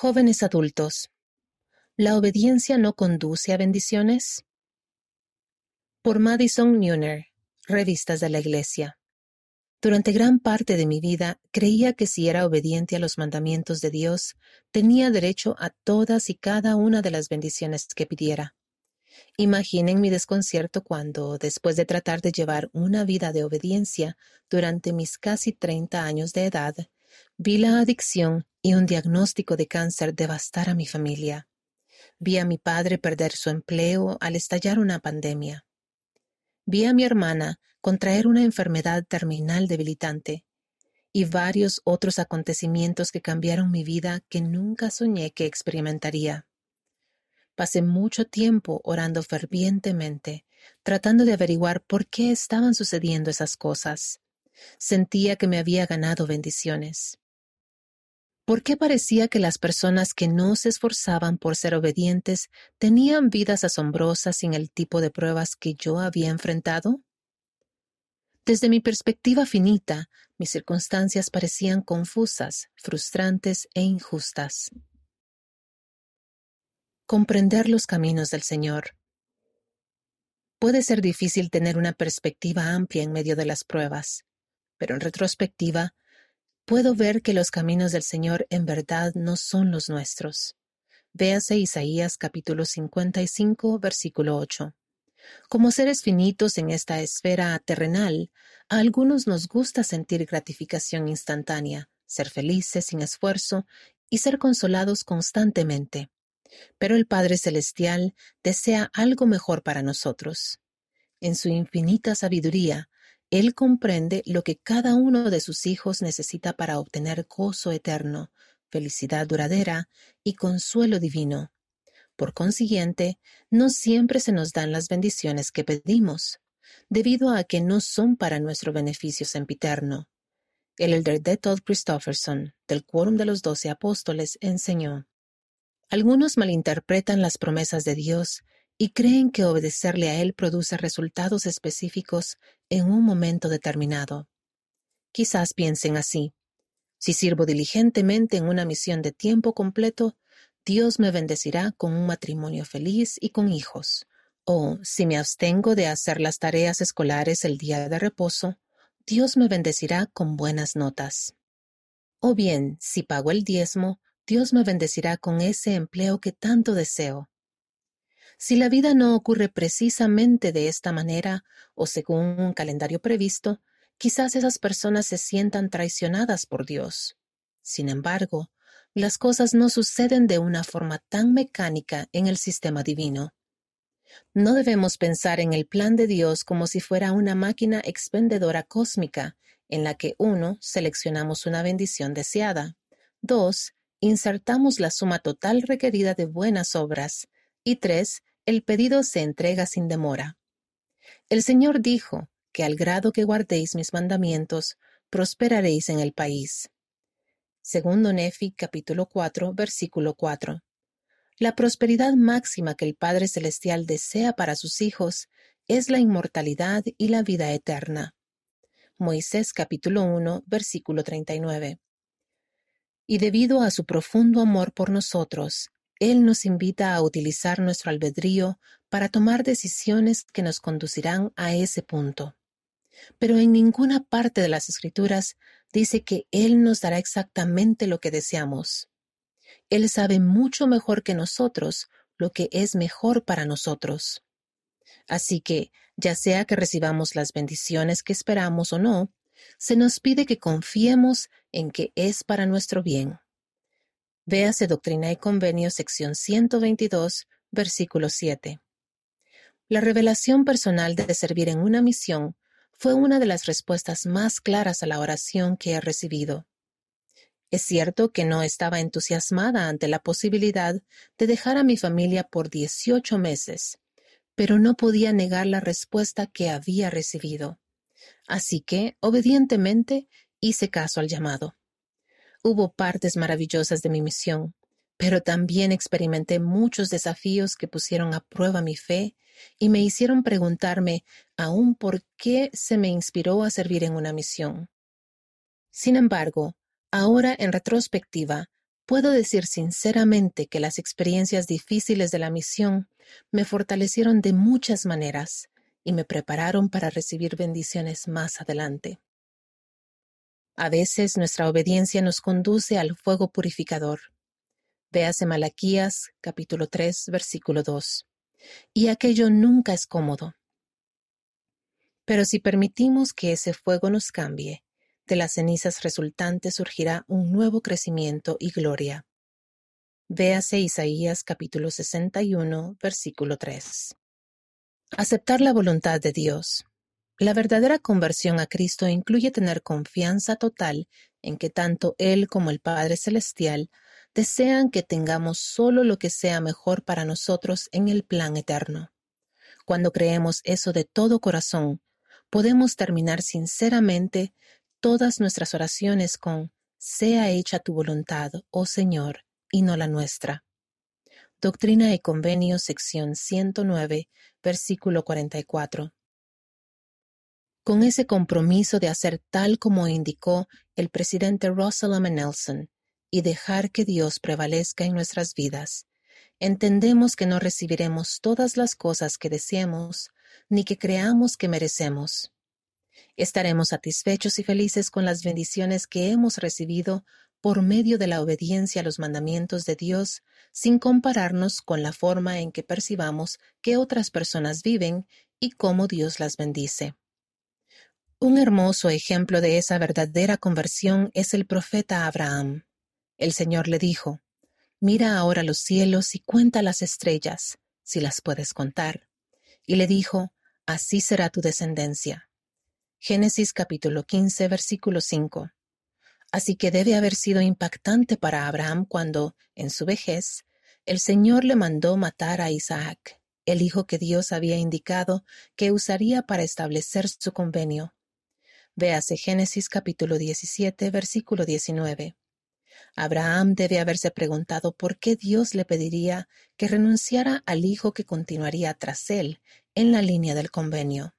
Jóvenes adultos, ¿la obediencia no conduce a bendiciones? Por Madison Neuner, Revistas de la Iglesia. Durante gran parte de mi vida creía que si era obediente a los mandamientos de Dios, tenía derecho a todas y cada una de las bendiciones que pidiera. Imaginen mi desconcierto cuando, después de tratar de llevar una vida de obediencia durante mis casi treinta años de edad, vi la adicción y un diagnóstico de cáncer devastar a mi familia. Vi a mi padre perder su empleo al estallar una pandemia. Vi a mi hermana contraer una enfermedad terminal debilitante y varios otros acontecimientos que cambiaron mi vida que nunca soñé que experimentaría. Pasé mucho tiempo orando fervientemente, tratando de averiguar por qué estaban sucediendo esas cosas. Sentía que me había ganado bendiciones. ¿Por qué parecía que las personas que no se esforzaban por ser obedientes tenían vidas asombrosas sin el tipo de pruebas que yo había enfrentado? Desde mi perspectiva finita, mis circunstancias parecían confusas, frustrantes e injustas. Comprender los caminos del Señor. Puede ser difícil tener una perspectiva amplia en medio de las pruebas, pero en retrospectiva puedo ver que los caminos del Señor en verdad no son los nuestros. Véase Isaías capítulo 55, versículo 8. Como seres finitos en esta esfera terrenal, a algunos nos gusta sentir gratificación instantánea, ser felices sin esfuerzo y ser consolados constantemente. Pero el Padre Celestial desea algo mejor para nosotros. En su infinita sabiduría, él comprende lo que cada uno de sus hijos necesita para obtener gozo eterno, felicidad duradera y consuelo divino. Por consiguiente, no siempre se nos dan las bendiciones que pedimos, debido a que no son para nuestro beneficio sempiterno. El elder de Todd Christofferson, del Quórum de los Doce Apóstoles, enseñó: Algunos malinterpretan las promesas de Dios y creen que obedecerle a Él produce resultados específicos en un momento determinado. Quizás piensen así. Si sirvo diligentemente en una misión de tiempo completo, Dios me bendecirá con un matrimonio feliz y con hijos. O si me abstengo de hacer las tareas escolares el día de reposo, Dios me bendecirá con buenas notas. O bien, si pago el diezmo, Dios me bendecirá con ese empleo que tanto deseo. Si la vida no ocurre precisamente de esta manera o según un calendario previsto, quizás esas personas se sientan traicionadas por Dios. Sin embargo, las cosas no suceden de una forma tan mecánica en el sistema divino. No debemos pensar en el plan de Dios como si fuera una máquina expendedora cósmica, en la que uno, seleccionamos una bendición deseada, dos, insertamos la suma total requerida de buenas obras, y tres, el pedido se entrega sin demora. El Señor dijo que al grado que guardéis mis mandamientos, prosperaréis en el país. Segundo Nefi capítulo 4 versículo 4. La prosperidad máxima que el Padre Celestial desea para sus hijos es la inmortalidad y la vida eterna. Moisés capítulo 1 versículo 39. Y debido a su profundo amor por nosotros, él nos invita a utilizar nuestro albedrío para tomar decisiones que nos conducirán a ese punto. Pero en ninguna parte de las Escrituras dice que Él nos dará exactamente lo que deseamos. Él sabe mucho mejor que nosotros lo que es mejor para nosotros. Así que, ya sea que recibamos las bendiciones que esperamos o no, se nos pide que confiemos en que es para nuestro bien. Véase Doctrina y Convenio, sección 122, versículo 7. La revelación personal de servir en una misión fue una de las respuestas más claras a la oración que he recibido. Es cierto que no estaba entusiasmada ante la posibilidad de dejar a mi familia por 18 meses, pero no podía negar la respuesta que había recibido. Así que, obedientemente, hice caso al llamado. Hubo partes maravillosas de mi misión, pero también experimenté muchos desafíos que pusieron a prueba mi fe y me hicieron preguntarme aún por qué se me inspiró a servir en una misión. Sin embargo, ahora en retrospectiva, puedo decir sinceramente que las experiencias difíciles de la misión me fortalecieron de muchas maneras y me prepararon para recibir bendiciones más adelante. A veces nuestra obediencia nos conduce al fuego purificador. Véase Malaquías capítulo 3 versículo 2. Y aquello nunca es cómodo. Pero si permitimos que ese fuego nos cambie, de las cenizas resultantes surgirá un nuevo crecimiento y gloria. Véase Isaías capítulo 61 versículo 3. Aceptar la voluntad de Dios. La verdadera conversión a Cristo incluye tener confianza total en que tanto Él como el Padre Celestial desean que tengamos solo lo que sea mejor para nosotros en el plan eterno. Cuando creemos eso de todo corazón, podemos terminar sinceramente todas nuestras oraciones con sea hecha tu voluntad, oh Señor, y no la nuestra. Doctrina y Convenio, sección 109, versículo 44. Con ese compromiso de hacer tal como indicó el presidente Russell M. Nelson y dejar que Dios prevalezca en nuestras vidas, entendemos que no recibiremos todas las cosas que deseamos ni que creamos que merecemos. Estaremos satisfechos y felices con las bendiciones que hemos recibido por medio de la obediencia a los mandamientos de Dios, sin compararnos con la forma en que percibamos que otras personas viven y cómo Dios las bendice. Un hermoso ejemplo de esa verdadera conversión es el profeta Abraham. El Señor le dijo, Mira ahora los cielos y cuenta las estrellas, si las puedes contar. Y le dijo, Así será tu descendencia. Génesis capítulo 15, versículo 5. Así que debe haber sido impactante para Abraham cuando, en su vejez, el Señor le mandó matar a Isaac, el hijo que Dios había indicado que usaría para establecer su convenio. Véase Génesis capítulo 17, versículo 19. Abraham debe haberse preguntado por qué Dios le pediría que renunciara al hijo que continuaría tras él en la línea del convenio.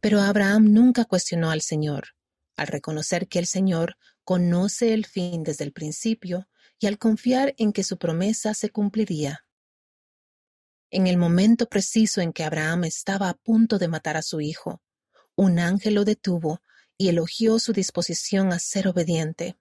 Pero Abraham nunca cuestionó al Señor, al reconocer que el Señor conoce el fin desde el principio y al confiar en que su promesa se cumpliría. En el momento preciso en que Abraham estaba a punto de matar a su hijo, un ángel lo detuvo y elogió su disposición a ser obediente.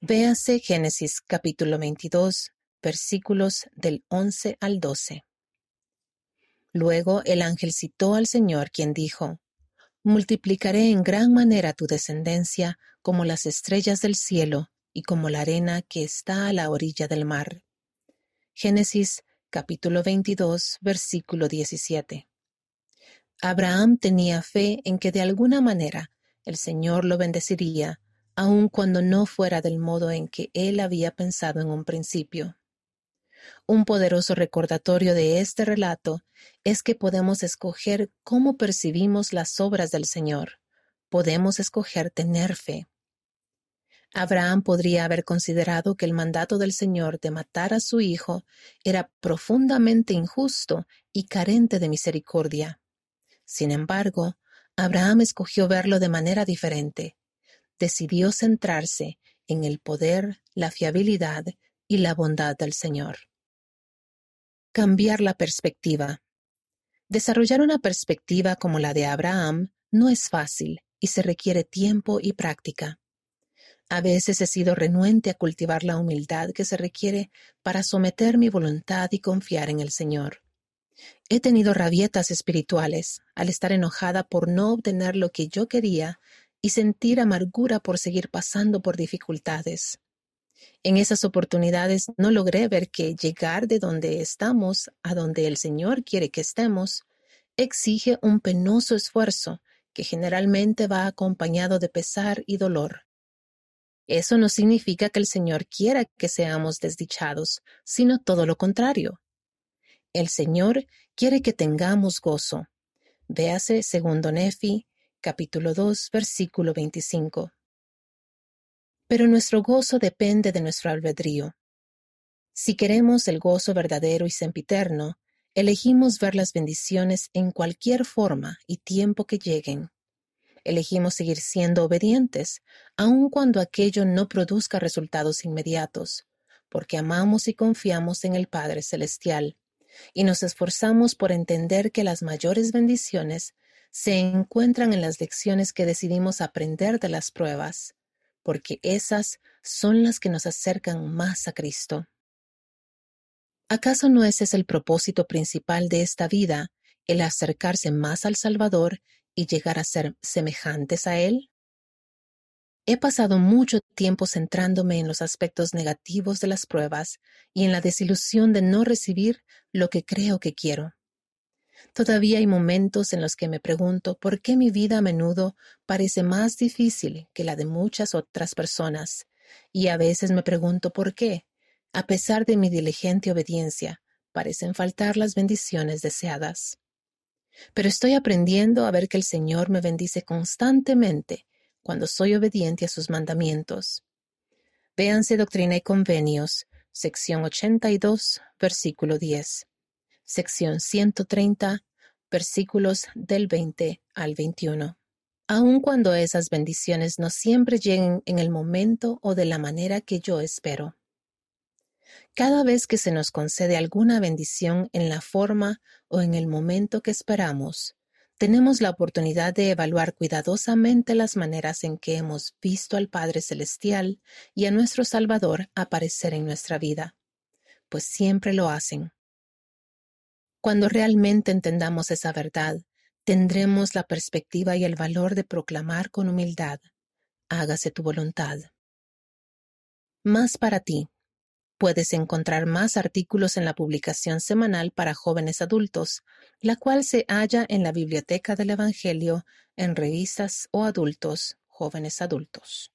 Véase Génesis capítulo 22, versículos del 11 al 12. Luego el ángel citó al Señor, quien dijo, Multiplicaré en gran manera tu descendencia como las estrellas del cielo y como la arena que está a la orilla del mar. Génesis capítulo 22, versículo 17. Abraham tenía fe en que de alguna manera el Señor lo bendeciría, aun cuando no fuera del modo en que él había pensado en un principio. Un poderoso recordatorio de este relato es que podemos escoger cómo percibimos las obras del Señor. Podemos escoger tener fe. Abraham podría haber considerado que el mandato del Señor de matar a su hijo era profundamente injusto y carente de misericordia. Sin embargo, Abraham escogió verlo de manera diferente. Decidió centrarse en el poder, la fiabilidad y la bondad del Señor. Cambiar la perspectiva. Desarrollar una perspectiva como la de Abraham no es fácil y se requiere tiempo y práctica. A veces he sido renuente a cultivar la humildad que se requiere para someter mi voluntad y confiar en el Señor. He tenido rabietas espirituales al estar enojada por no obtener lo que yo quería y sentir amargura por seguir pasando por dificultades. En esas oportunidades no logré ver que llegar de donde estamos a donde el Señor quiere que estemos exige un penoso esfuerzo que generalmente va acompañado de pesar y dolor. Eso no significa que el Señor quiera que seamos desdichados, sino todo lo contrario. El Señor quiere que tengamos gozo. Véase segundo Nefi, capítulo 2, versículo 25 pero nuestro gozo depende de nuestro albedrío. Si queremos el gozo verdadero y sempiterno, elegimos ver las bendiciones en cualquier forma y tiempo que lleguen. Elegimos seguir siendo obedientes, aun cuando aquello no produzca resultados inmediatos, porque amamos y confiamos en el Padre Celestial, y nos esforzamos por entender que las mayores bendiciones se encuentran en las lecciones que decidimos aprender de las pruebas, porque esas son las que nos acercan más a Cristo. ¿Acaso no ese es el propósito principal de esta vida, el acercarse más al Salvador y llegar a ser semejantes a Él? He pasado mucho tiempo centrándome en los aspectos negativos de las pruebas y en la desilusión de no recibir lo que creo que quiero. Todavía hay momentos en los que me pregunto por qué mi vida a menudo parece más difícil que la de muchas otras personas, y a veces me pregunto por qué, a pesar de mi diligente obediencia, parecen faltar las bendiciones deseadas. Pero estoy aprendiendo a ver que el Señor me bendice constantemente cuando soy obediente a sus mandamientos. Véanse Doctrina y Convenios, sección 82, versículo 10, sección 130, versículos del 20 al 21. Aun cuando esas bendiciones no siempre lleguen en el momento o de la manera que yo espero. Cada vez que se nos concede alguna bendición en la forma o en el momento que esperamos, tenemos la oportunidad de evaluar cuidadosamente las maneras en que hemos visto al Padre Celestial y a nuestro Salvador aparecer en nuestra vida, pues siempre lo hacen. Cuando realmente entendamos esa verdad, tendremos la perspectiva y el valor de proclamar con humildad, hágase tu voluntad. Más para ti. Puedes encontrar más artículos en la publicación semanal para jóvenes adultos, la cual se halla en la Biblioteca del Evangelio en revistas o adultos, jóvenes adultos.